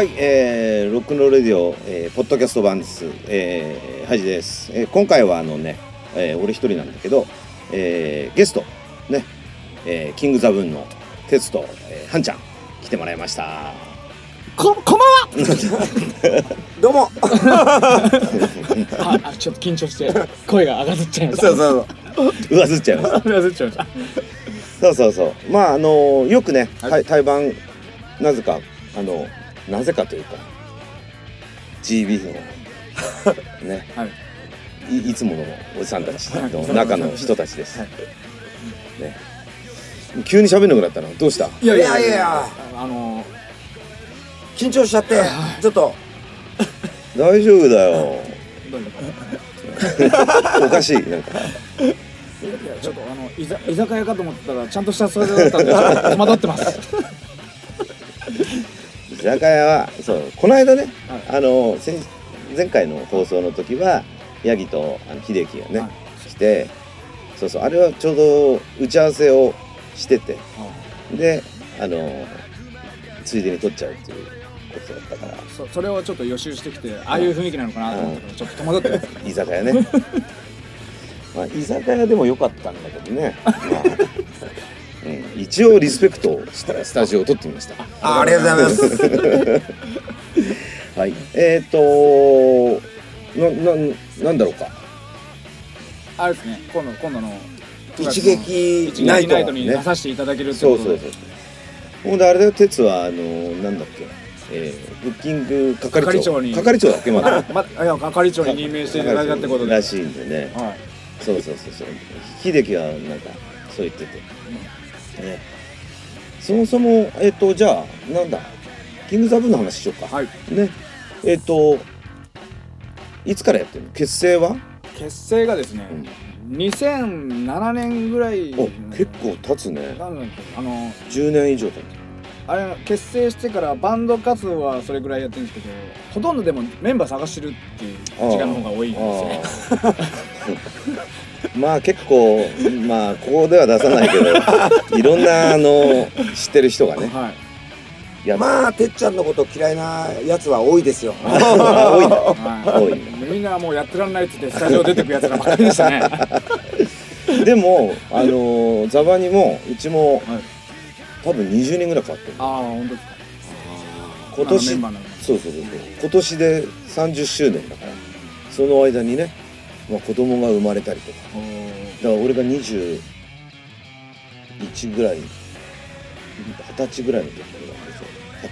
はい、えー、ロックンロールレディオ、えー、ポッドキャスト版です。えー、ハジです。えー、今回はあのね、えー、俺一人なんだけど、えー、ゲスト、ね、えー、キングザブーンの哲と、えー、ハンちゃん、来てもらいました。こ、こんばんは。どうも。あ、あちょっと緊張して声が上がずっちゃいました。そうそう上ずっちゃいました。上がずっちゃいました。そうそうそう。まあ、あのよくね、はい対対バン、なぜか、あの、なぜかというか、GB の、ね、はい。いいつものおじさんたちはいの中の人たちです。はいね、急に喋んなくなったのどうした？いやいやいやあの緊張しちゃって、ちょっと。大丈夫だよ。おかしい。なんか。といやちょっとあの居ざ居酒屋かと思ってたらちゃんとしたそれだったんでちょっと戸惑ってます。居酒屋は、そう、この間ね、はあの、先前回の放送の時は、ヤギとあの秀樹がね、はい来て、そうそう、あれはちょうど打ち合わせをしてて、で、あの、ついでに撮っちゃうっていうことだったから、そそれをちょっと予習してきてああいう雰囲気なのかなと思ったらちょっと戸惑ってます。居酒屋ね。まあ、居酒屋でも良かったんだけどね。まあうん、一応リスペクトして スタジオを撮ってみました。あありがとうございます。はい。えっ、ー、とな、な、なんだろうか。あれですね。今度今度の9月一の撃一撃ナイトナイトに出させていただけるってことで。そうそうそう。ほんであれだよ、鉄は、あの、なんだっけ。えー、ブッキング係長。係長に係長だっけ、まだ。まだいや係長に任命していただいたってことで。らしいんでね。はい。そうそうそうそう。秀樹はなんかそう言ってて。ね。そもそもえっ、とじゃあなんだキングザブーの話しようか。はい。ね。えっ、といつからやってるの？結成は？結成がですね、2007年ぐらいお結構経つね。あの10年以上経つ。あれ結成してからバンド活動はそれぐらいやってるんですけどほとんどでもメンバー探してるっていう時間の方が多いんですよ まあ結構まあここでは出さないけど いろんなあの知ってる人がね。はい。やっまあ、てっちゃんのこと嫌いなやつは多いですよ。多いんだ。はい。多いみんなもうやってらんないっつってスタジオ出てくやつらばっかりでしたね。でもあのザバにもうちも、はい。多分20人ぐらい変わってる。ああ本当ですか。今年そうそうそう今年で30周年だから。その間にね、まあ、子供が生まれたりとか。だから俺が21ぐらい二十歳ぐらいの時なんで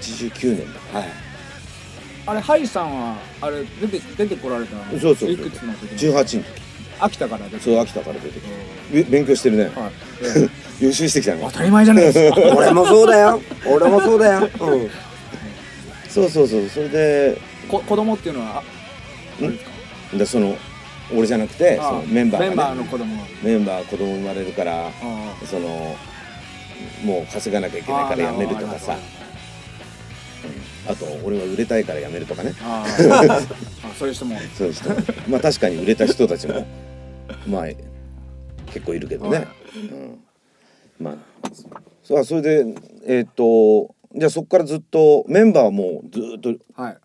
すよ。89年だかはい。あれハイさんはあれ出て出てこられたの？そうそうそう。いくつの時ら18の時。秋田から出てそう秋田から出てきてべ勉強してるね。はい。予習してきたね。当たり前じゃないですか。俺もそうだよ。俺もそうだよ。うん。そうそうそう。それでこ子供っていうのはあれですか？でその俺じゃなくてそあ。のメンバーが、ね、メンバーの子供。メンバー子供生まれるからあそのもう稼がなきゃいけないから辞めるとかさ。あと俺は売れたいから辞めるとかね。あーあ そういう人も。そういう人まあ確かに売れた人たちも まあ結構いるけどね、はい。うん、まあそうそれでえっ、とじゃあそこからずっとメンバーはもうずっとはい。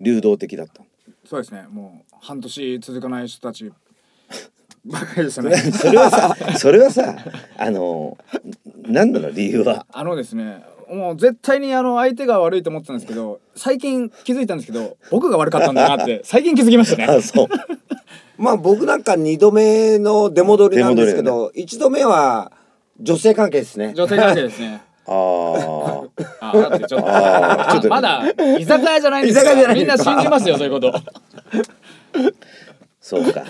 流動的だったそうですね。もう半年続かない人たち。ばかりでしたね。それはさそれはさあの何なの理由は？あのですねもう絶対にあの相手が悪いと思ってたんですけど最近気づいたんですけど僕が悪かったんだなって 最近気づきましたね。あそう。まあ、僕なんか二度目の出戻りなんですけ出ど、一、度目は女性関係ですね。女性関係ですね。あああだってちょっとあー。ちょっとまだ居酒屋じゃないんです居酒屋じゃない。みんな信じますよそういうこと そうか。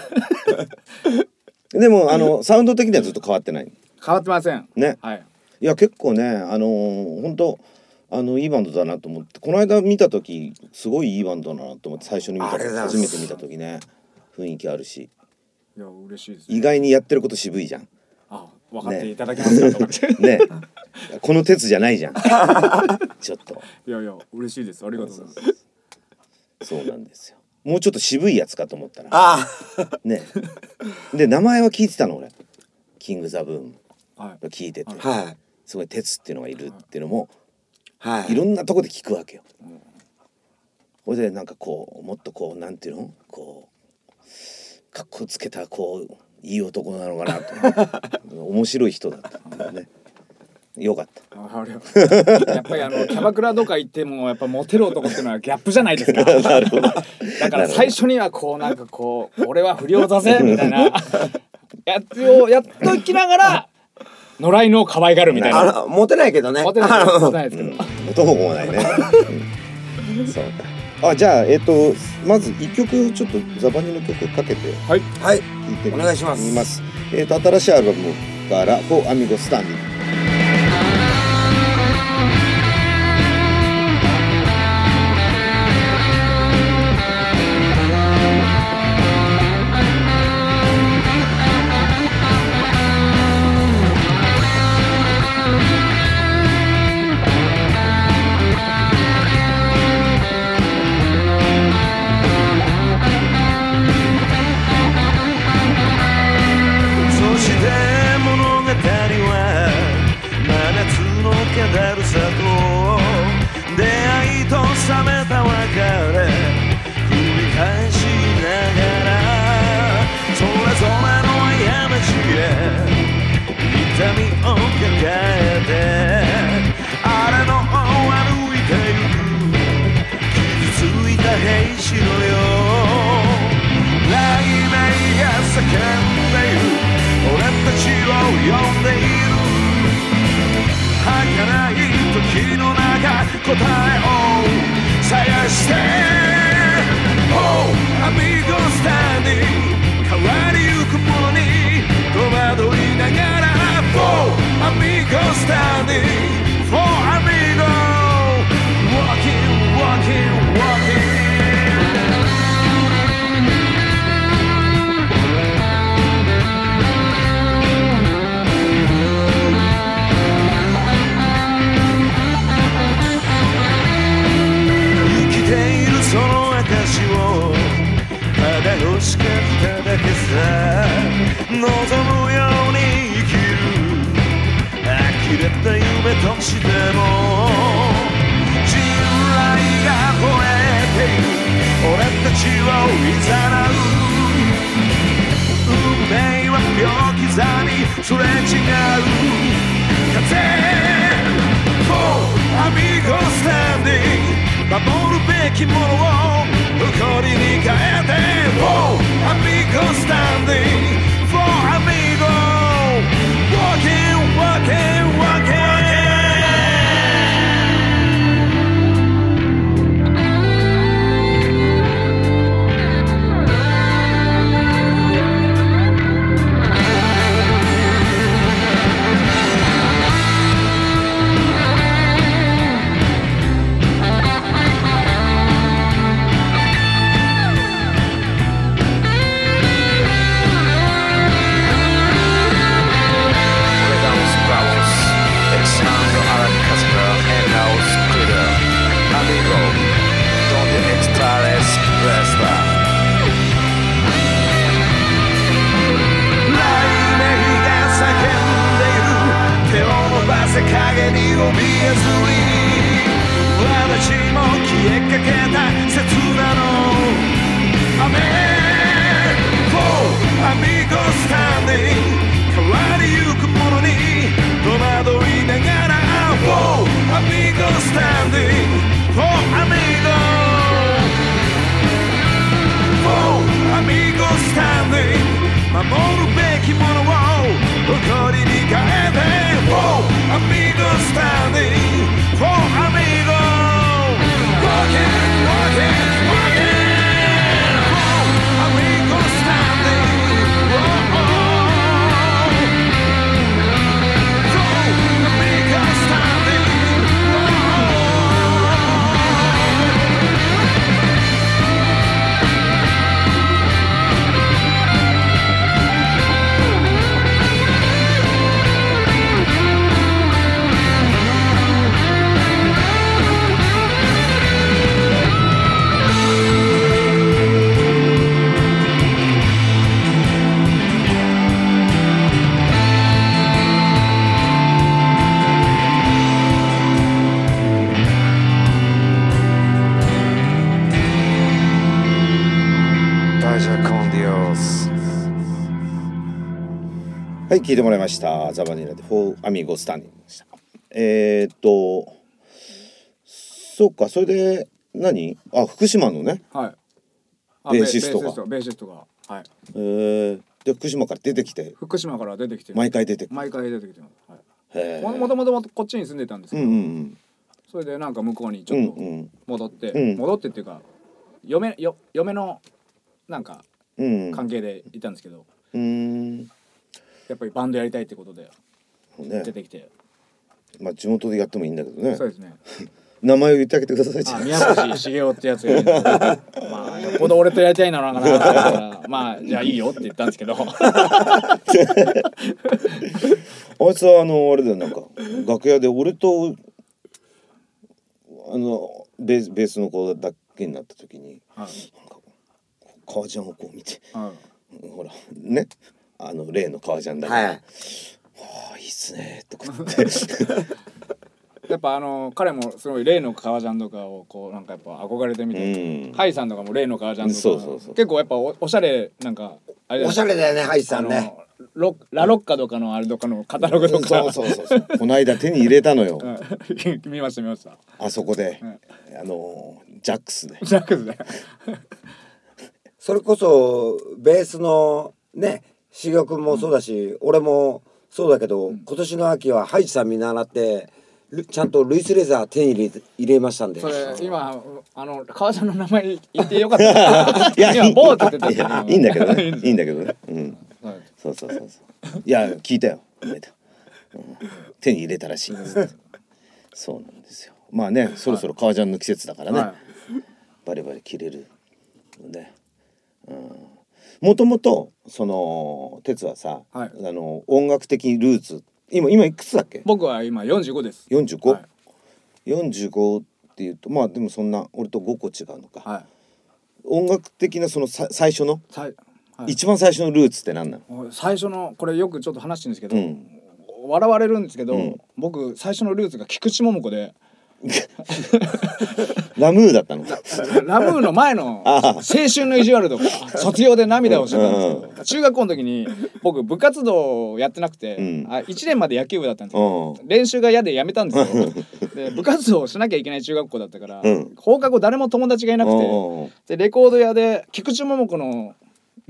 でもあのサウンド的にはずっと変わってない？変わってません。ね。はい。いや結構ねあのー、本当あのいいバンドだなと思ってこの間見た時すごいいいバンドだなと思って最初に見たありがとうございます。初めて見た時ね雰囲気あるし。いや嬉しいですね。意外にやってること渋いじゃん。あ分かっていただけますかと。かってね。この鉄じゃないじゃん。ちょっと。いやいや嬉しいです。ありがとうございます。そうなんですよもうちょっと渋いやつかと思ったらあね。で名前は聞いてたの俺。キング・ザ・ブームはい。聞いてて。あ。はい。すごい鉄っていうのがいるっていうのもはい。いろんなとこで聞くわけよ。ほいでなんかこうもっとこうなんていうの？こうかっこつけたこういい男なのかなと。面白い人だった。んだよねよかった。やっぱりあのキャバクラとか行ってもやっぱモテる男っていうのはギャップじゃないですか。なるほど。だから最初にはこうなんかこう俺は不良だぜみたいなやつをやっときながら 野良犬を可愛がるみたいな。モテないけどね。モテないあのモテないですけど、元もないね、うん。そう。かあじゃあえっ、とまず一曲ちょっとザバニの曲かけて。はい。はい。聴いてみお願いします。見ます。えっ、と新しいアルバムから「フォーアミゴスタンディング」れた夢としても信頼が吠えている。俺たちを誘う運命は秒刻みすれ違う。風 For amigo standing 守るべきものを誇りに変えて For amigo standing For amigo Walking, walking, walking Vaya 汗影に怯えずに私も消えかけた刹那の雨 For amigo standing 変わりゆくものに戸惑いながら For amigo standing For amigo For amigo standing 守るべきものを誇りに変えて middle standing. はい、聞いてもらいました。ザバニラで、フォーアミゴスタンディングでした。えー、っと、そうか、それで、何？あ、福島のね、はいあベーシストがベーシストがはいえー、で、福島から出てきて、福島から出てきて毎回出て。毎回出てきてます、はいへももともとこっちに住んでたんですうんけど、うんそれでなんか向こうにちうん。ょっとうんうん。戻って、うん戻ってっていうか嫁よ嫁のなんかうん。関係でいたんですけど、うーん。やっぱりバンドやりたいってことでね。出、てきて、まあ地元でやってもいいんだけどね。そう。ですね。名前を言ってあげてください。あ宮越茂雄ってやつがいる。んでまあよっぽど俺とやりたいのなのかなと思ったら。まあじゃあいいよって言ったんですけど。あいつはあのあれだよなんか楽屋で俺とあのベースベースの子だけになった時にはい。革ジャンをこう見てはい。ほらねあの例の革ジャンだから、はい。ああいいっすねとか言って。やっぱあの彼もすごい例の革ジャンとかをこうなんかやっぱ憧れてみて、うん。ハイさんとかも例の革ジャンとか。そうそうそう結構やっぱおおしゃれなんかあれおしゃれだよねハイさあのんねロラロッカとかのあれとかのカタログとか。そうそうそうそう。この間手に入れたのよ。うん。見ました見ました。あそこで、うん。あのジャックスで。ジャックスで。それこそベースのね茂雄君もそうだし、俺もそうだけど、今年の秋はハイジさん見習ってルちゃんとルイスレザー手に入れ入れましたんで。それ今あの革ジャンの名前言ってよかった。いや今ボーって言ってた。いやいいんだけどね。いいんだけどね。うん。はい。そうそうそうそう。いや聞いたよ。う。ん。手に入れたらしい。そうなんですよ。まあねそろそろ革ジャンの季節だからね、はバリバリ着れるのでもともとその哲はさ、はい。あの音楽的ルーツ今今いくつだっけ？僕は今45です。45?45、はい。45っていうとまあでもそんな俺と5個違うのか、はい。音楽的なそのさ最初の、はい。一番最初のルーツって何なの？最初のこれよくちょっと話してるんですけど、うん。笑われるんですけど、うん。僕最初のルーツが菊池桃子で ラムーだったの？ラムーの前の青春の意地悪とか卒業で涙をしてたんですけど中学校の時に僕部活動をやってなくて、うん。あ1年まで野球部だったんですけうどん。練習が嫌でやめたんですよ。で部活動をしなきゃいけない中学校だったから、うん。放課後誰も友達がいなくてでレコード屋で菊池桃子の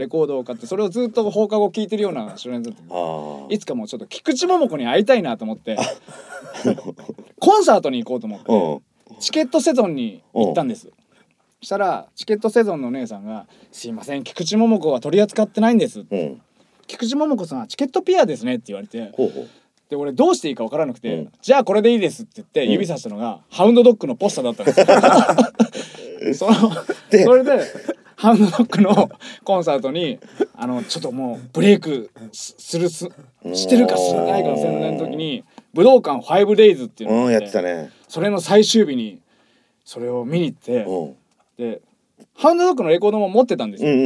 レコードを買ってそれをずっと放課後聴いてるような少年だった。いつかもうちょっと菊池桃子に会いたいなと思って。コンサートに行こうと思ってうん。チケットセゾンに行ったんです。したらチケットセゾンのお姉さんが「すいません菊池桃子は取り扱ってないんです」うん菊池桃子さんはチケットピアですね」って言われてほうほう。で俺どうしていいか分からなくて「うんじゃあこれでいいです」って言って指さしたのが、ハウンドドッグのポスターだったんですよ。そのでそれでハウンドドッグのコンサートにあのちょっともうブレイクすするすしてるかしてないかの宣伝の時に武道館 5days っていうのうんやってたね。それの最終日にそれを見に行ってうん。でハウンドドッグのレコードも持ってたんですよ、で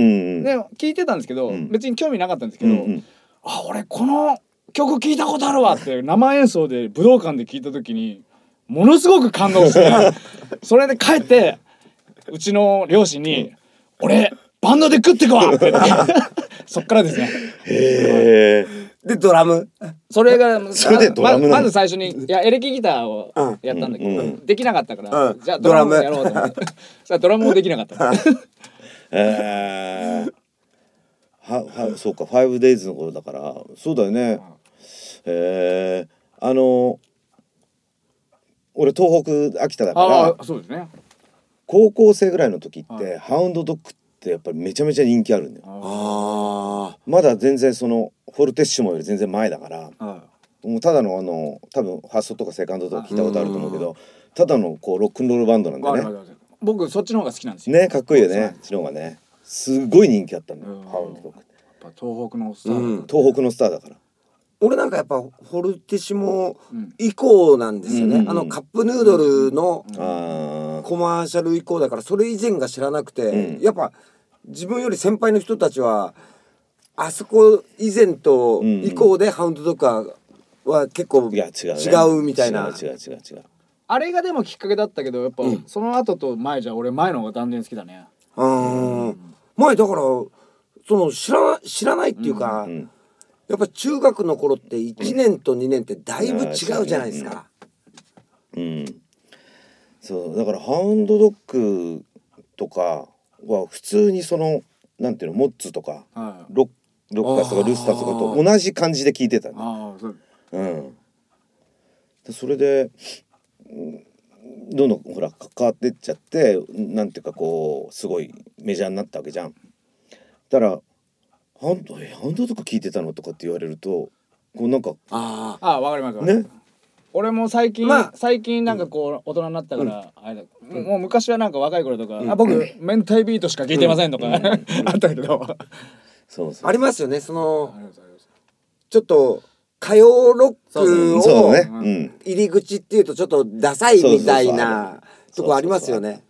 聞いてたんですけど、うん。別に興味なかったんですけど、うんうんあ俺この曲聞いたことあるわって生演奏で武道館で聞いた時にものすごく感動して それで帰ってうちの両親に「俺バンドで食ってくわ! 」そっからですね。へえ。でドラム？それが それでドラムままず最初にいやエレキギターをやったんだけど、うんできなかったから、うん。じゃあドラムやろうと思って。ドラム。もできなかった。えー、ははそうか 5days の頃だから。そうだよね。えー、あの俺東北秋田だから。ああそうですね高校生ぐらいの時って、はい。ハウンドドッグってやっぱりめちゃめちゃ人気あるんだよ。あまだ全然そのフォルテッシモより全然前だからはもうただのあの多分ファーストとかセカンドとか聞いたことあると思うけどただのこうロックンロールバンドなんいだよね僕そっちの方が好きなんですよ。ねかっこいいよねそっちの方がね。すごい人気あったんだようん。ハウンドドッグやっぱ東北のスター、うん。東北のスターだから俺なんかやっぱフォルティシモうん。以降なんですよね、うん。あのカップヌードルのコマーシャル以降だからそれ以前が知らなくて、うん。やっぱ自分より先輩の人たちはあそこ以前と以降でハウンドドッグはは結構いや違う、ね、違うみたいな。違う違う違う違う。あれがでもきっかけだったけどやっぱ、その後と前じゃ俺前の方が断然好きだね。うん。前だからその知らな知らないっていうか、うんやっぱ中学の頃って1年と2年ってだいぶ違うじゃないですか。うん、そうだからハウンドドッグとかは普通にそのなんていうのモッツとかはいロッロッカーズとかルスターズとかと同じ感じで聞いてたね。ああそううん、でそれで、うんどんどんほら関わってっちゃってなんていうかこうすごいメジャーになったわけじゃん。だから「ハンドえハンドドッグ聞いてたの?」とかって言われるとこうなんかあああわかりますわかります。ね？俺も最近、まあ最近なんかこう大人になったから、あれだもうもう昔はなんか若い頃とか、あ僕明太ビートしか聞いてませんとか、あったけどそうそう。ありますよねそのありますあります。ちょっと歌謡ロックをそうだね。うん。入り口っていうとちょっとダサいみたいなとこありますよね。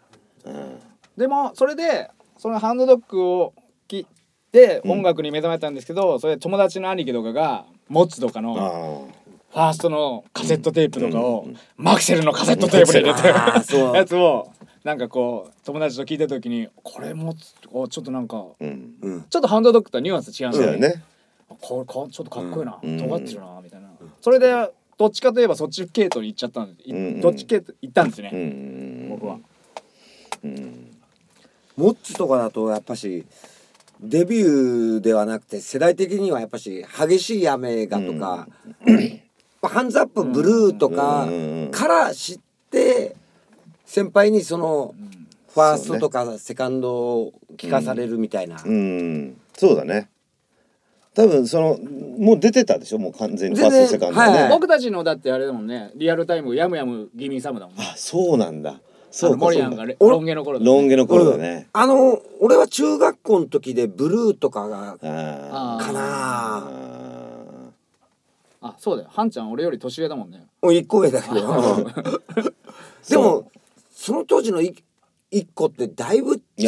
でもそれでそのハンドドッグを聞いて音楽に目覚めたんですけど、それ友達の兄貴とかがモッツとかのあファーストのカセットテープとかをマクセルのカセットテープに入れて やつをなんかこう友達と聞いた時にこれもおちょっとなんかあうん。うん。ちょっとハンドドッグとはニュアンス違うんだよね。これこちょっとかっこいいな、うん。尖ってるなみたいな、それでどっちかといえばそっち系統に行っちゃったんで、いうん。どっち系統行ったんですね、うん。僕は。うん。モッツとかだとやっぱしデビューではなくて世代的にはやっぱし激しい雨がとか、まあハンズアップブルーとかうん。から知って先輩にそのファーストとかセカンドを聞かされるみたいな。うん。そうだね。多分そのもう出てたでしょ？もう完全にファーストセカンドはね、はい。僕たちのだってあれだもんね。リアルタイムヤムヤムギミーサムだもんね。あそうなんだそうかモリアンがロン毛の頃だね。ロン毛の頃だね、あの俺は中学校の時でブルーとかがああかなああそうだよ。ハンちゃん俺より年上だもんね。もう一個上だけど。でもその当時のい一個ってだいぶ違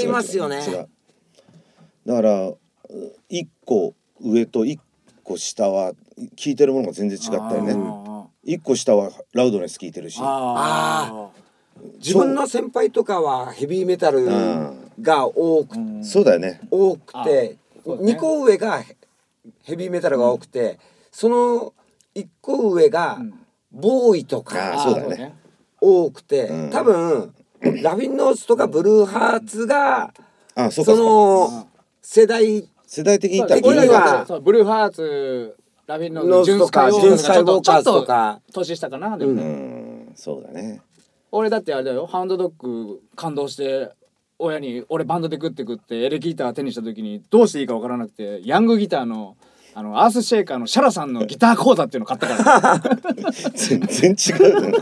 いますよね。違う違うだから一個上と一個下は聞いてるものが全然違ったよね。あ一個下はラウドネス聞いてるし。ー。あ自分の先輩とかはヘビーメタルが多く,、ーそうだよね。多くて、そうだね。2個上がヘビーメタルが多くて、その1個上がん。ボーイとあかーそうだね。多くて、うん。多分ラフィンノースとかブルーハーツがあその世代世代的に言っブルーハーツラビンのノースとかジュンスカイウスカイウォーカーズとか。年下かなでもね、うん。そうだね俺だってあれだよ。ハウンドドッグ感動して親に俺バンドで食ってくってエレギター手にした時にどうしていいか分からなくてヤングギターのあのアースシェイカーのシャラさんのギター講座っていうの買ったから。全然違うね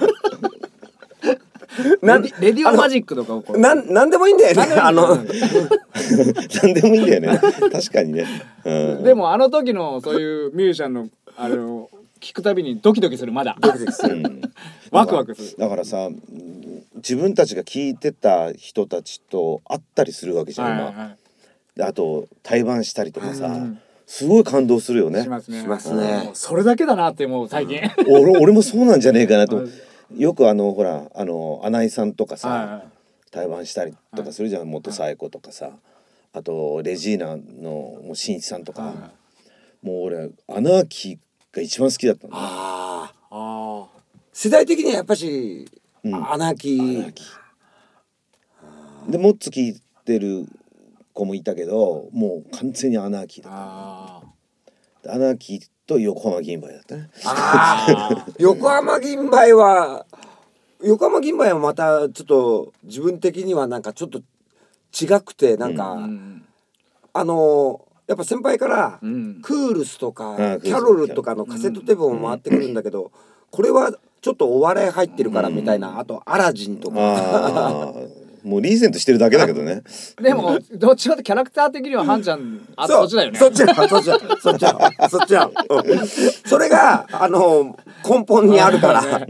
なレディレディオマジックとかをこうなんなんでもいいんだよね。あの何でもいいんだよね。確かにね、うん、でもあの時のそういうミュージシャンのあれを聞くたびにドキドキするまだ。うん ワクワクする。だからさうん自分たちが聞いてた人たちと会ったりするわけじゃん、今はいはい。あと対バンしたりとかさ、うん。すごい感動するよね。しますね。しますね。それだけだなってもう最近。俺俺もそうなんじゃねえかなと。は いよくあのほらあの穴井さんとかさ、はいはい。対バンしたりとかするじゃん、元サエコとかさ。あとレジーナのもう新一さんとか、はもう俺アナーキーが一番好きだったの。あーあ世代的にはやっぱし、うん。アナーキ。ーでモッツ聞いてる子もいたけどもう完全にアナーキーだっあたアナーキーと横浜銀杯だったね。横浜銀杯は横浜銀杯はまたちょっと自分的にはなんかちょっと違くてなんか、あうん。あのやっぱ先輩から、うん。クールスとかキャロルとかのカセットテープも回ってくるんだけど、これはちょっとお笑い入ってるからみたいな、あとアラジンとか。ああもうリーゼントしてるだけだけどね。でもどっちかってキャラクター的にはハンちゃんあそっちだよね。そっちだ そっちだ。そっちだ。そっちだ、うん。それがあの根本にあるから。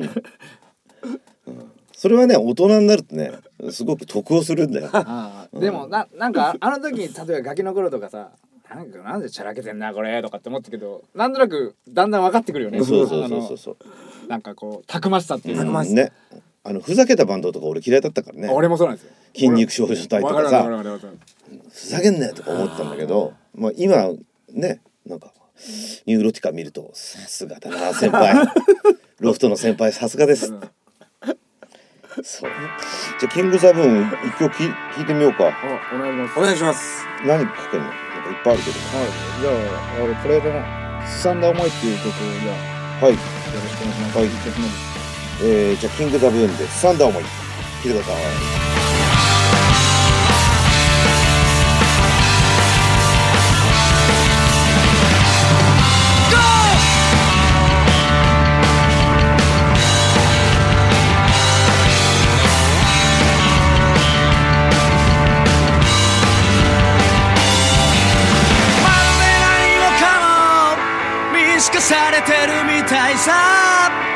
それはね大人になるとねすごく得をするんだよ。ああでもななんかあの時に例えばガキの頃とかさなんかなんでチャラけてんなこれとかって思ったけどなんとなくだんだん分かってくるよね。そうそうあのそうそうそう。なんかこうたくましさっていう。か、たくましさ。ね。あのふざけたバンドとか俺嫌いだったからね。俺もそうなんですよ。筋肉少女帯とわかさ。ふざけんなよとか思ってたんだけどまあ今ねなんかニューロティカ見るとさすがだな先輩。ロフトの先輩さすがです。うんそうじゃあキングザブーン一曲き聞いてみようか。あお願いしますお願いします。何かけんの？いっぱいあるけど。はい。じゃあ俺これでな「すさんだ思い」っていう曲をじゃあはい、よろしくお願いします。はい。えー、じゃあキングザブーンでサンダー思い聞いてくださいみ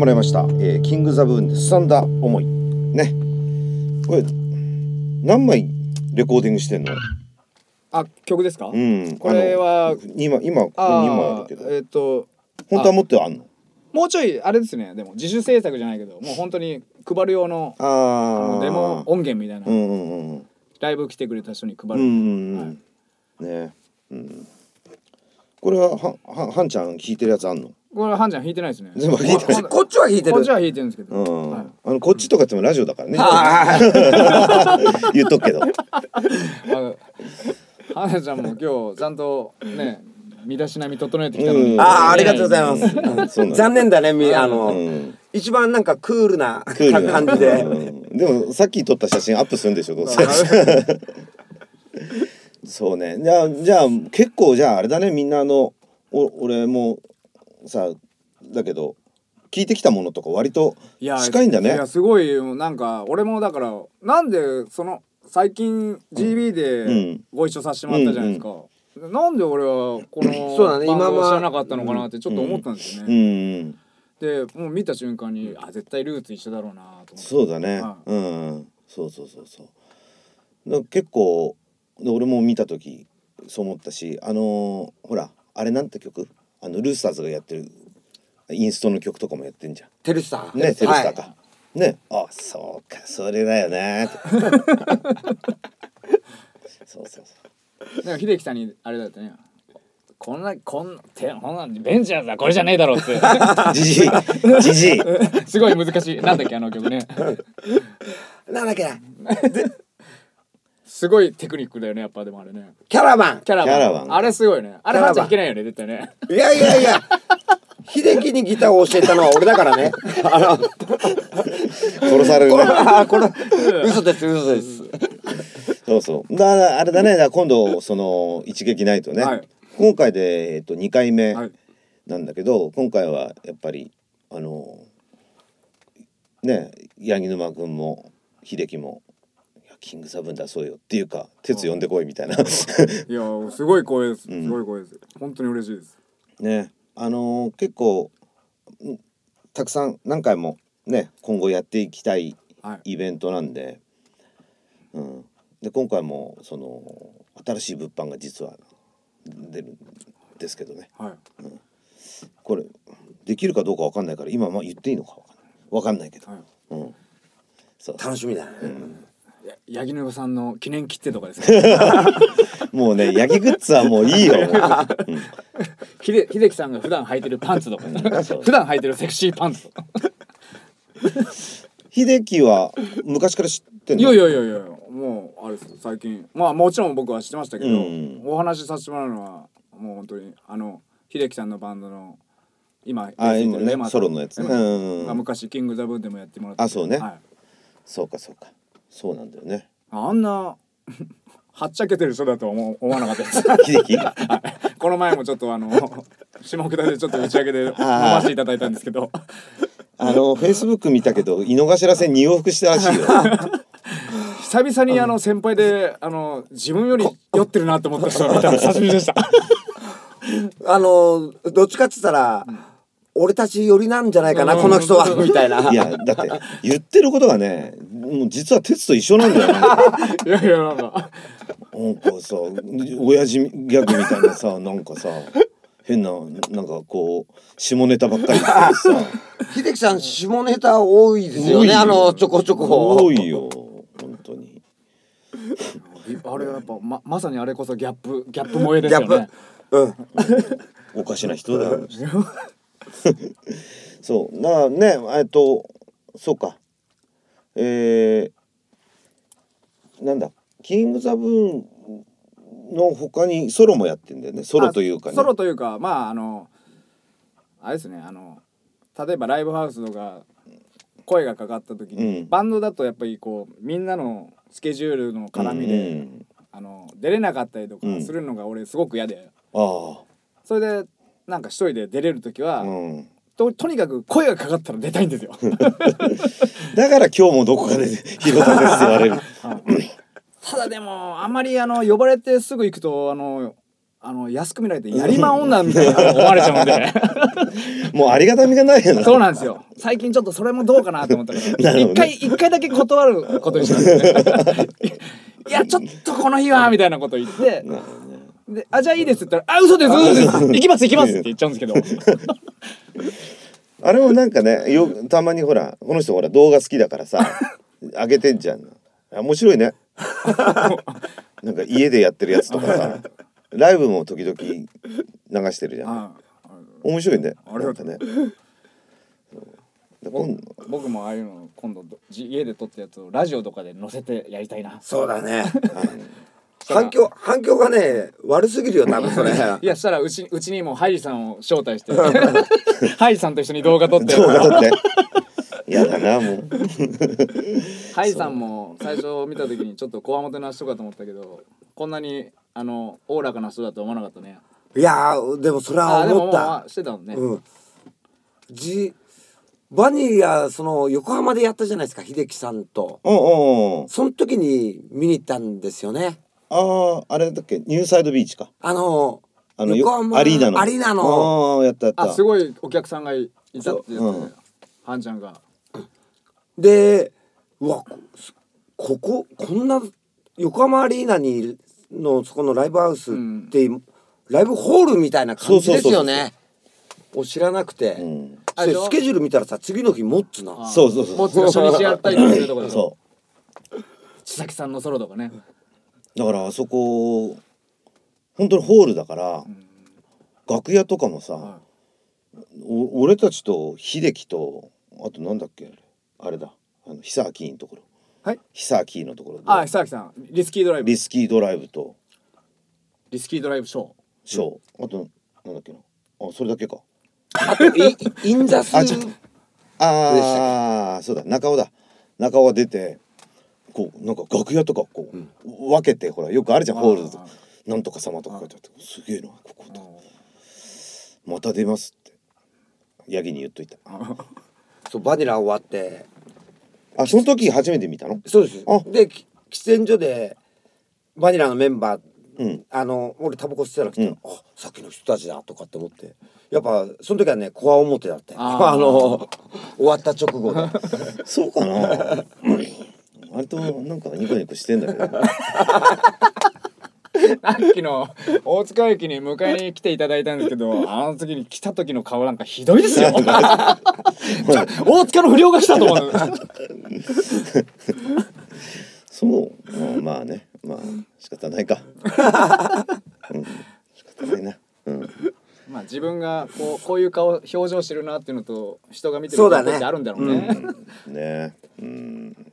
もらいました、えー、キングザブーンでスサンダー思い。ね。これ何枚レコーディングしてんの？あ曲ですか、うん。これは今今ここに今あある。けどーえっ、と本当はもっとあんの？もうちょいあれですね。でも自主制作じゃないけどもう本当に配る用のあのデモ音源みたいな、うんうんうんライブ来てくれた人に配る、うんうんうはい。んね。うん。これははははんちゃん弾いてるやつあんの？これはハンちゃん弾いてないですね。全部弾いてない。こっちは弾いてる。こっちは弾いてるんですけど、うん。はい。あのこっちとかってもラジオだからね。あ 言っとくけど。あ花ちゃんも今日ちゃんとね身だしなみ整えてきたのに、うん。ああありがとうございます。そうなんだ。残念だねみあの、うん一番なんかクールなクールな。感じで、うん。でもさっき撮った写真アップするんでしょどうせ。そうね。じゃあじゃあ結構じゃああれだね。みんなあのお俺もさだけど聞いてきたものとか割といや近いんだね。いやすごいなんか俺もだからなんでその最近 GB うでん。ご一緒させてもらったじゃないですか、なんで俺はこの そうだね今は。知らなかったのかなってちょっと思ったんですようね、ん。でもう見た瞬間にあ絶対ルーツ一緒だろうなと思って。そうだね。はうんそうそうそうそう。だ結構で俺も見た時そう思ったしあのーほらあれなんて曲？あのルースターズがやってるインストの曲とかもやってんじゃん。テルスター。ね、テルスター。か。はね、あ、そうか、それだよね。そうそうそなんか秀樹さんにあれだったね。こんなこんてこんなベンチャーズはこれじゃねえだろって。う。じじい、じじい。すごい難しい。なんだっけあの曲ね。い なんだっけすごいテクニックだよねやっぱでもあれねキャラバンキャラバンキャラバンあれすごいねあれキャラバンハンちゃん弾けないよね絶対ねいやいやいや秀樹にギターを教えたのは俺だからねあの殺されるね。あこれ嘘です嘘ですそうそう。だから、あれだね、だから今度、その一撃ないとね。はい今回で、えっと、二回目はいなんだけど、今回はやっぱり。あの。ね、八木沼君も、秀樹も。キングサブン出そうよっていうか、鉄呼んでこいみたいな。いやすごい声です。うん。すごい声です。本当に嬉しいです。ね。あのー結構んたくさん何回もね今後やっていきたいはい。イベントなんで,、うん、で今回もその新しい物販が実は出るんですけどね。はい。これできるかどうかわかんないから今まあ言っていいのかわかんない。わかんないけど、はい。うん、そう。楽しみだね、や八木沼さんの記念切手とかですか もうねヤギグッズはもういいよ、ひで秀樹さんが普段履いてるパンツとか普段履いてるセクシーパンツとか。秀樹は昔から知ってんの？いやいやいやいやもうあれです最近。まあもちろん僕は知ってましたけど、うん。お話しさせてもらうのはもう本当にあの秀樹さんのバンドの今あ今ねソロのやつね。うん。が昔キングザブンでもやってもらってあそうね。はい、そうかそうかそうなんだよね。あんなはっちゃけてる人だとは思思わなかったです。秀樹？この前もちょっとあの下北でちょっと打ち上げで飲ませていただいたんですけど。あのフェイスブック見たけど井の頭線2往復したらしいよ。久々にあの先輩であの自分より酔ってるなと思った人が見たの久しぶりでした。あのどっちかっつったら、俺たち寄りなんじゃないかな、うん。この人は みたいな。いやだって言ってることがねもう実は鉄と一緒なんだよ。ね。いやいやなんかなんかさ親父ギャグみたいなさなんかさ変ななんかこう下ネタばっかり言ってさ。秀樹さん下ネタ多いですよ多いよ。ねあのちょこちょこ。多いよ本当に。あれはやっぱままさにあれこそギャップギャップ萌えですよね。うん。おかしな人だよ。そう。だからねえっとそうか。えー、なんだ。キングザブーンの他にソロもやってんだよね。ソロというかね。あソロというかまああのあれですねあの例えばライブハウスとか声がかかった時に、うん。バンドだとやっぱりこうみんなのスケジュールの絡みで、うん。あの出れなかったりとかうん。するのが俺すごく嫌で、あ。それでなんか一人で出れる時は、あ、うん。ととにかく声がかかったら出たいんですよ。だから今日もどこかで 広田ですって言われる。ただでもあんまりあの呼ばれてすぐ行くとあのあの安く見られてやりまん女みたいな思われちゃうんでもうありがたみがないよなそうなんですよ最近ちょっとそれもどうかなと思ったからなるほどね一回一回だけ断ることにしたんですねいやちょっとこの日はみたいなこと言ってで「あじゃあいいです」って言ったら「あ嘘です嘘で す。行きます行きます」って言っちゃうんですけど。あれもなんかねよたまにほらこの人ほら動画好きだからさ 上げてんじゃん。あ面白いね。なんか家でやってるやつとかさライブも時々流してるじゃん。あ面白いね。ありがとう。なんかね。僕もああいうの今度じ家で撮ったやつをラジオとかで載せてやりたいな。そうだね反響反響がね悪すぎるよ多分それ。いやしたらうちうちにもハイジさんを招待して。ハイジさんと一緒に動画撮って。動画撮って。やだなもう。ハイジさんも最初見た時にちょっとこわもてな人かと思ったけどこんなにあのおおらかな人だと思わなかったね。いやーでもそれは思った。うしてたもんね、うん。じバニラその横浜でやったじゃないですか秀樹さんと。うんうんうん。その時に見に行ったんですよねあああれだっけ？ニューサイドビーチか。あのあの横浜アリーナの。アリーナの。ああやったやった。あすごいお客さんがいいたって言ってハンちゃんが。でうわここここんな横浜アリーナにのそこのライブハウスって、ライブホールみたいな感じですよね。を知らなくて、うん。スケジュール見たらさ次の日モッツなそうそうそう もつが初日やったりとかするところでそ千崎さんのソロとかね。うだからあそこ本当にホールだから、楽屋とかもさ、はお俺たちと秀樹とあとなんだっけあれだ。あの久明のところ。はい。久明のところで。あ久崎さん。リスキードライブ。リスキードライブと。リスキードライブショー。ショー、あとなんだっけな。あそれだけか。あとイインザスああそうだ。中尾だ。中尾が出てこうなんか楽屋とかこう、分けてほらよくあるじゃんホールと。あなんとか様とか書いてあってすげえなここと。また出ますって。ヤギに言っといた。そうバニラ終わって。あその時初めて見たの？そうです。あ。でき喫煙所でバニラのメンバーうん。あの俺タバコ吸ってたら来て、うん。あさっきの人たちだとかって思って。やっぱその時はねコア表だって あの終わった直後で。そうかな割となんかニコニコしてんだけど さっきの大塚駅に迎えに来ていただいたんですけどあの時に来た時の顔なんかひどいですよ。大塚の不良が来たと思う。そう、うんまあね。まあ仕方ないか、うん、仕方ないな。うん。まあ自分がこうこういう顔表情してるなっていうのと人が見てるってあるんだろうね。ね。うん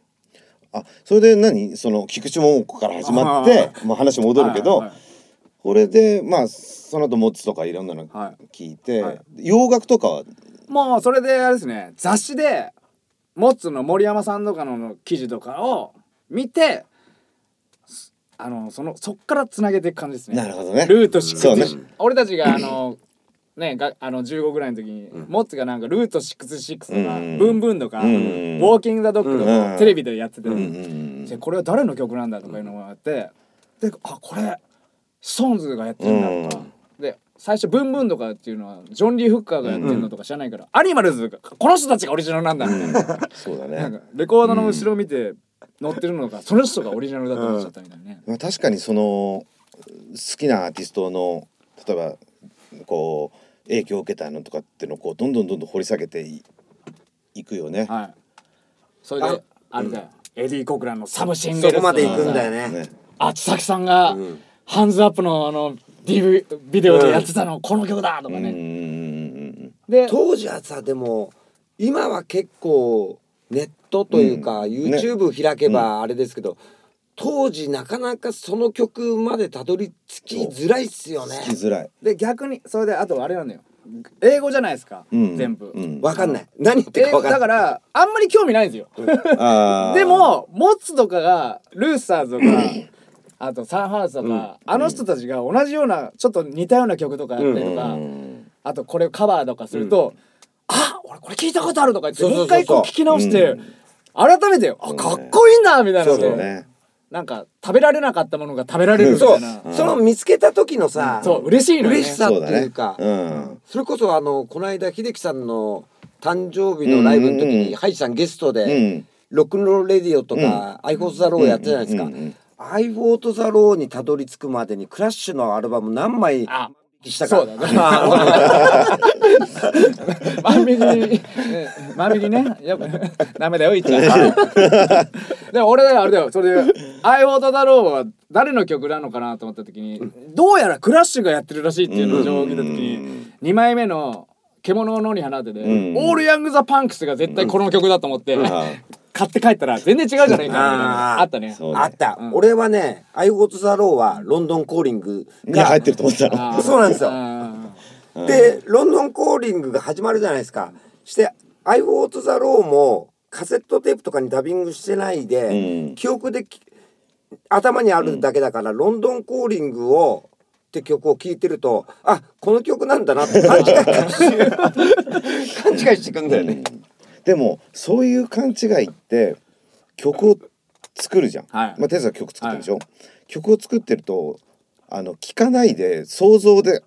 あそれで何？その菊池桃子から始まってまあ話戻るけど、はいはいこれでまあその後モッツとかいろんなのはい。聞いて、はい。洋楽とかは？もうそれであれですね雑誌でモッツの森山さんとかの記事とかを見てすあのそのそっからつなげていく感じですね。なるほどね。ルート6、そうね。俺たちがあのねがあの15ぐらいの時に、モッツがなんかルート66とか、うん。ブンブンとか、うん。ウォーキング・ザ・ドッグとかうん。テレビでやってて、うこれは誰の曲なんだとかいうのがあってであこれストーンズがやってるんだとか、で最初ブンブンとかっていうのはジョン・リー・フッカーがやってるのとか知らないから、アニマルズがこの人たちがオリジナルなんだ。みたいな,、そうだね。なんかレコードの後ろを見て乗ってるのがその人がオリジナルだと思っちゃったみたいなね、まあ、確かにその好きなアーティストの例えばこう影響を受けたのとかっていうのをこうどんどんどんどん掘り下げていいくよね。はい。それでああれだよ、エディ・コクランのサムシングル。そこまで行くんだよね。ねあ千崎さんが、ん。ハンズアップのあの DV ビデオでやってたの、この曲だとかね、うん。うんうんで当時はさでも今は結構ネットというか、うん。YouTube 開けばあれですけど、当時なかなかその曲までたどり着きづらいっすよね。聞きづらい。で逆にそれであとあれなんだよ。英語じゃないですか、うん。全部、うん。わかんない。何言ってる英語かわかんない。だからあんまり興味ないんですよ。あー。でもモッツとかがルースターズとかあとサンハウスとか、あの人たちが同じようなちょっと似たような曲とかやったりとか、うん。あとこれをカバーとかすると、あ俺これ聞いたことあるとか言ってそうそうそうもう。一回こう聞き直して、うん。改めてあかっこいいんだみたいな。そうだね。なんか食べられなかったものが食べられるみたそいうな、その見つけた時のさ、そう嬉しいのよね。嬉しさっていうかそね。うん。それこそあのこの間秀樹さんの誕生日のライブの時うんうんうん。にハイジさんゲストうでん「Rock 'n' Roll Radio」とか「アイフォート・ザ・ロー」やったじゃないですか。うんうんうん「I Fought the Law」にたどり着くまでにクラッシュのアルバム何枚あしたかそうだね。万引きにえ万引きねやっぱダメだよ言っちゃでも俺あれだよそれで「I Fought the Law」は誰の曲なのかなと思った時にどうやらクラッシュがやってるらしいっていうのを情報を聞いた時に2枚目の「獣の野に放て」でうん。 All Young the Punks が絶対この曲だと思って買って帰ったら全然違うじゃないかあったね。ね。あった、うん。俺はね「アイフォート・ザ・ロー」は London Callingグがに入ってると思ったの。そうなんですよ。あで London Calling が始まるじゃないですか。して「アイフォート・ザ・ロー」もカセットテープとかにダビングしてないで、うん。記憶でき頭にあるだけだから、 London Calling をって曲を聴いてるとあこの曲なんだなって勘違い勘違いしてくんだよね。でもそういう勘違いって曲を作るじゃん、はい。まあテスは曲作ってるでしょ、曲を作ってるとあの聞かないで想像で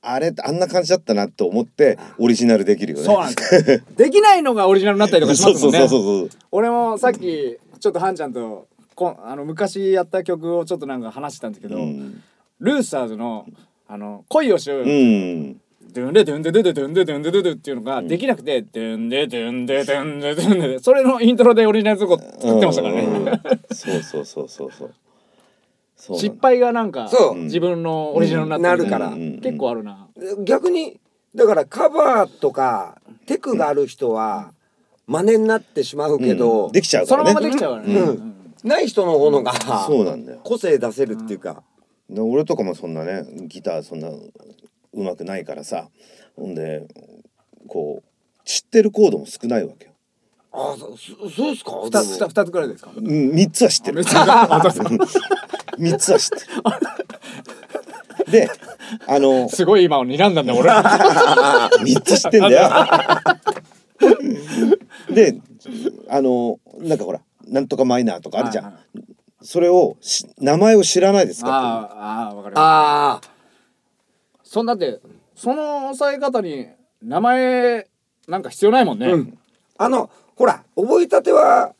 あれあんな感じだったなと思ってオリジナルできるよね。そうなんです。よできないのがオリジナルになったりとかしますもんね。そうそうそうそう俺もさっきちょっとハンちゃんとこあの昔やった曲をちょっとなんか話したんだけど、うん、ルーサーズのあの恋をしようよ、うん、ドゥンデドゥンデドゥドゥドゥンデドゥンデドゥドゥっていうのができなくて、ドゥンデドゥンデドゥンデドゥンデそれのイントロでオリジナル曲を作ってましたからね、うんそうそうそうそうそうそう失敗がなんかそう自分のオリジナルになるから結構あるな、逆にだからカバーとかテクがある人は真似になってしまうけど、うんできちゃうからねそのままできちゃうからね、ない人の方がそうなんだよ個性出せるっていうか、で俺とかもそんなねギターそんな上手くないからさほんでこう知ってるコードも少ないわけよ、ああそそそうですか？二つ二つ二つくらいですか？うん、3つは知ってる。めっちゃあそうそう3つは知ってる。であのすごい今を睨んだんだ俺。3つ知ってんだよ。であのなんかほらなんとかマイナーとかあるじゃん、それをし名前を知らないですか？あーあーわかるああそんだってその押さえ方に名前なんか必要ないもんね、うん。あのほら覚えたては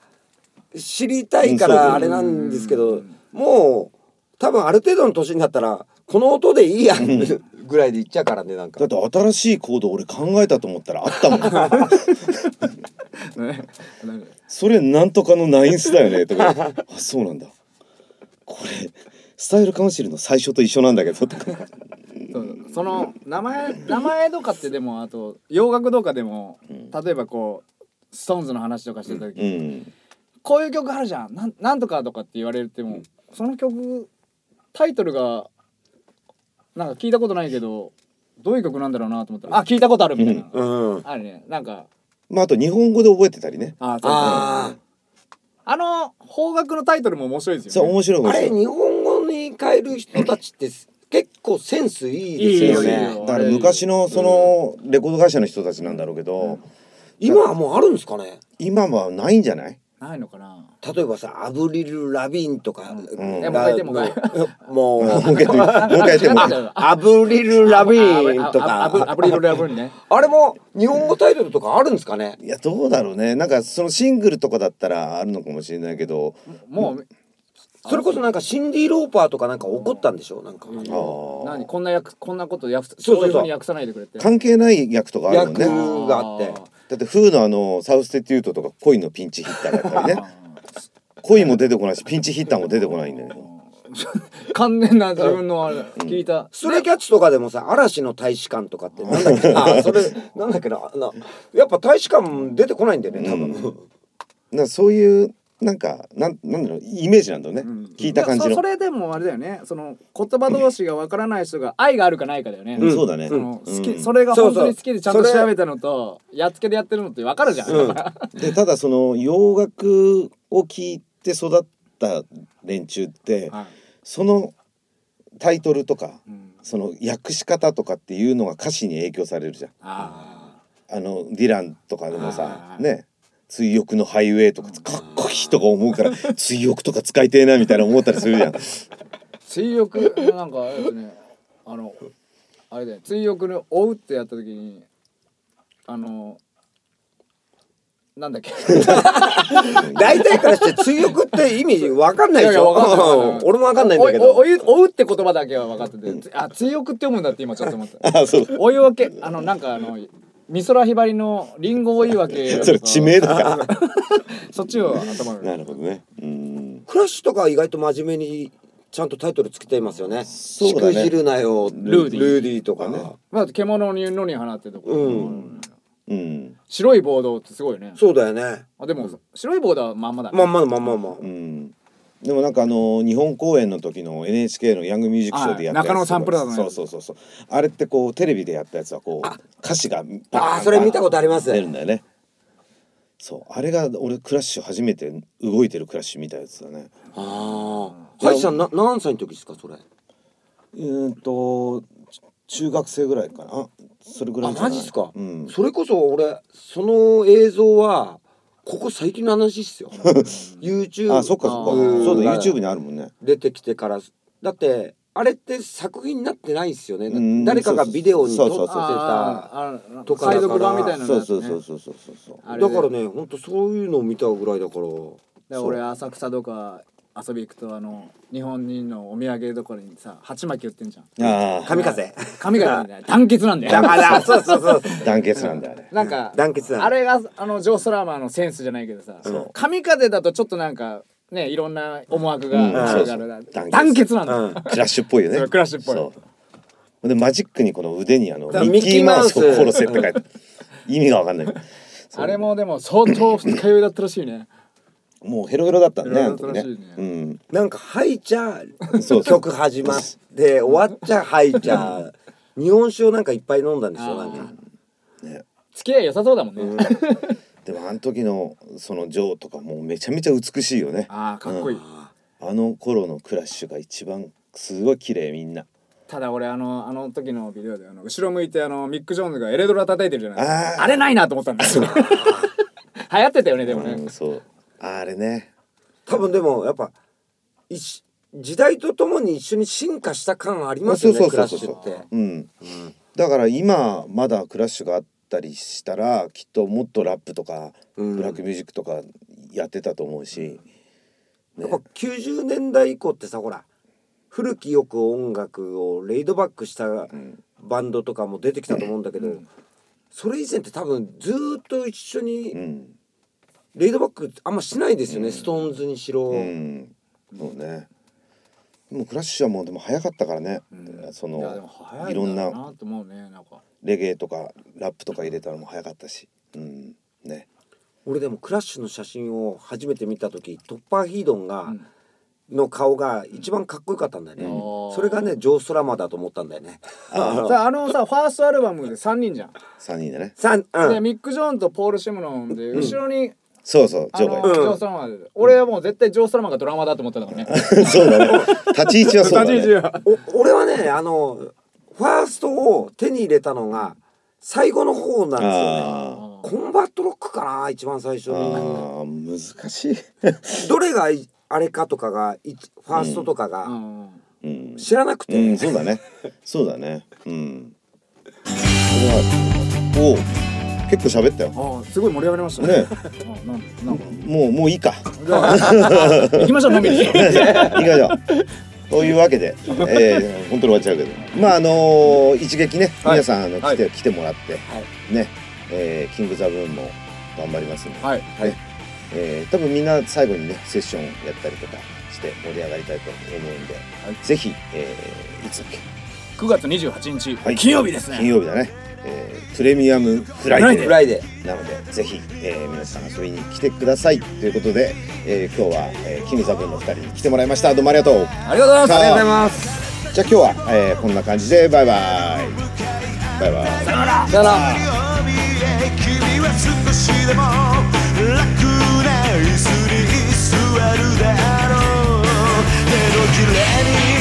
知りたいからあれなんですけど、もう多分ある程度の年になったらこの音でいいやぐらいでいっちゃうからねなんか。だって新しいコード俺考えたと思ったらあったもん それなんとかのナインスだよね。とか。あそうなんだ。これスタイルカウンシルの最初と一緒なんだけど。とかその名前名前とかってでもあと洋楽とかでも、例えばこうストーンズの話とかしてた時、うん。こういう曲あるじゃん。なんなんとかとかって言われてもその曲タイトルがなんか聞いたことないけどどういう曲なんだろうなと思ったらあ聞いたことあるみたいな、うん。あるね。なんかまああと日本語で覚えてたりね。あああの邦楽のタイトルも面白いですよね。そう面白いああれ面白い。日本語に変える人たちって結構センスいいですよね。よだから昔のそのレコード会社の人たちなんだろうけど今はもうあるんですかね？今はないんじゃない？ないのかな？例えばさアブリル・ラビンとか、うもう一もうアブリル・ラビンとか。アブリルラ ブンね。あれも日本語タイトルとかあるんですかね？いやどうだろうね。なんかそのシングルとかだったらあるのかもしれないけど。もうそれこそなんかシンディ・ローパーとかなんか怒ったんでしょ？なんか。何？こんな役こんなこと訳すそうそういうふうに訳さないでくれって。関係ない役とかあるもんね。役があって。だってフーのあのサウステテュートとか恋のピンチヒッターだったりね。恋も出てこないしピンチヒッターも出てこないんだよね完全な自分のあれ。聞いた。ストレイキャッツとかでもさ嵐の大使館とかってなんだっけ？あそれなんだっけななやっぱ大使館出てこないんだよね多分、うん。だからそういうなんかなんなんだろうイメージなんだろうね、聞いた感じの。そそれでもあれだよね。その言葉同士がわからない人が愛があるかないかだよね、うん。そうだね。その好き、うんそれが本当に好きでちゃんと調べたのとやっつけでやってるのってわかるじゃん、うん。でただその洋楽を聴いて育った連中ってはい。そのタイトルとかうん。その訳し方とかっていうのが歌詞に影響されるじゃん。ああのディランとかでもさはい。ね「追憶のハイウェイ」とかかっこい日とか思うから追憶とか使いてえなみたいな思ったりするじゃん。追憶なんかあれですねあのあれで追憶の追うってやった時にあのなんだっけ。大体からして追憶って意味わかんないでしょ？俺もわかんないんだけおいおど追い追うって言葉だけは分かってて、あ追憶って読むんだって今ちょっと思った。あそう。追い分けあのなんかあの美空ひばりのリンゴ追い分け それ地名だ。か らそっちを頭に。なるほどね。うん。クラッシュとかは意外と真面目にちゃんとタイトルつけていますよね。そうだね。しくじるなよ、ルーディルーディとかね。まあ獣に野に放ってとか、うん。うん。白いボードってすごいね。そうだよね。あでも白いボードはまんまだね、まんまだまんままんま。うんでもなんかあの日本公演の時の NHK のヤングミュージックショーでやったやつあ中野サンプラザのそうそうそうそうあれってこうテレビでやったやつはこう歌詞がああ、それ見たことあります。出るんだよねそうあれが俺クラッシュ初めて動いてるクラッシュ見たやつだねああ。ハイさんな何歳の時ですかそれ？うーんとち中学生ぐらいかなそれぐらあいじゃないマジっすか。うんそれこそ俺その映像はここ最近の話っすよ。YouTube あそっかそっか。うんそうだ YouTube にあるもんね。出てきてから。だってあれって作品になってないっすよね。うん誰かがビデオに撮ってそうそうそう。た。とかだから。海賊版みたいなのそうそうそうそうそうそう。だからね本当そういうのを見たぐらいだから。で俺浅草とか遊び行くとあの日本人のお土産どころにさ鉢巻き売ってんじゃん。ああ神風。神がね。団結なんだよあだ。そうそうそう。団結なんだよあれ なんか団結だ。あれがあのジョー・ストラマーのセンスじゃないけどさそう。神風だとちょっとなんかねいろんな思惑がうん。あるからそうそう。団結。なんだ。うん。クラッシュっぽいよね。そうクラッシュっぽい。そう。でマジックにこの腕にあのだからミッキーマウス。をミッキーマウス。殺せって書いて。意味がわかんない。あれもでも相当二日酔いだったらしいねもうヘロヘロだったねヘロヘあの時ね。うん。なんかハイチャーそうそう。曲始まって終わっちゃハイチャー日本酒をなんかいっぱい飲んだんですよなんか。ね。付き合い良さそうだもんね。うん。でもあの時のそのジョーとかもうめちゃめちゃ美しいよね。ああかっこいい。あの頃のクラッシュが一番すごい綺麗みんな。ただ俺あのあの時のビデオであの後ろ向いてあのミック・ジョーンズがエレドラ叩いてるじゃないあー。あれないなと思ったんだよ。流行ってたよねでもね、うんそうあれね。多分でもやっぱ一時代とともに一緒に進化した感ありますよねクラッシュって。うん。だから今まだクラッシュがあったりしたらきっともっとラップとかうん。ブラックミュージックとかやってたと思うし、やっぱ90年代以降ってさほら古きよく音楽をレイドバックしたん。バンドとかも出てきたと思うんだけど、それ以前って多分ずーっと一緒うにんレイドバックあんましないですよね、ストーンズにしろ。うん。そうね。でもクラッシュはもうでも早かったからね、そいやでのいいろんなレゲエとかラップとか入れたのも早かったし。うん。ね。俺でもクラッシュの写真を初めて見た時トッパーヒードンが、の顔が一番かっこよかったんだよね、うん。それがねジョー・ストラマーだと思ったんだよね。さああのさファーストアルバムで3人じゃん、3人でね。うん。でミック・ジョーンとポール・シェムノンで後ろに、そうそうあジョーがいるのジョー・ストラマーで俺はもう絶対ジョー・ストラマーがドラマだと思ってたからね。そうだね。立ち位置はそうだね。立ち位置は。お俺はねあのファーストを手に入れたのが最後の方なんですよね。あコンバットロックかな一番最初ーに。あー難しい。どれがいあれかとかがいファーストとかうがん。うん。知らなくて、うん、そうだね。そうだね。うん。これは、おお、結構喋ったよ。ああすごい盛り上がりましたね、あなんなんか。もう、もういいか。行きましょう飲みにいいかじゃあ。というわけで、えー、本当に終わっちゃうけど、まああのー一撃ね、はい。皆さんあのはい。来て、来てもらって、ね、えー、キングザブーンも頑張りますんで、はい。はい、えー、多分みんな最後にねセッションやったりとかして盛り上がりたいと思うんで、ぜひ、えー、いつだっけ？9月28日、はい。金曜日ですね。金曜日だね、えー、プレミアムフライデーフライデー。なのでぜひ、えー皆さん遊びに来てください。ということで、えー今日は、えー KINGZABOOON の2人に来てもらいました。どうもありがとう。ありがとうございます。さあ。ありがとうございます。じゃあ今日は、えーこんな感じでバイバイ。バイバイ。さよなら。君は少しでも楽な椅子に座るだろう。手のひらに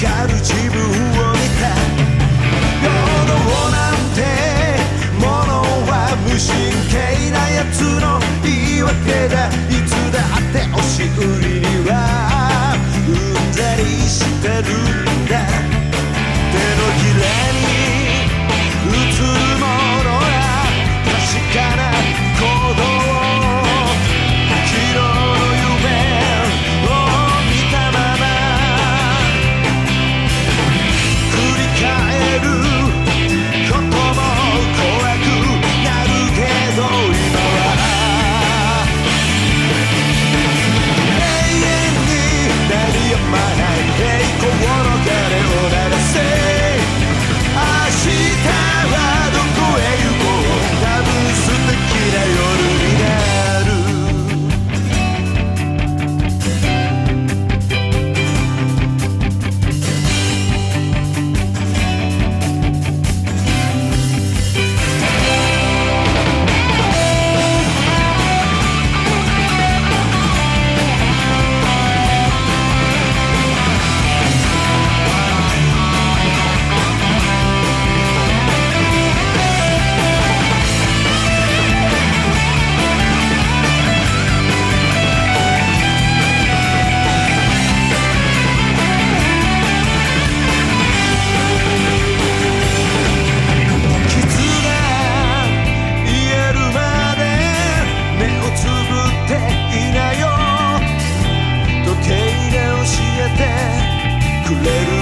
かる自分を見た。なんてものは無神経なやつの言い訳だ。いつ could lady.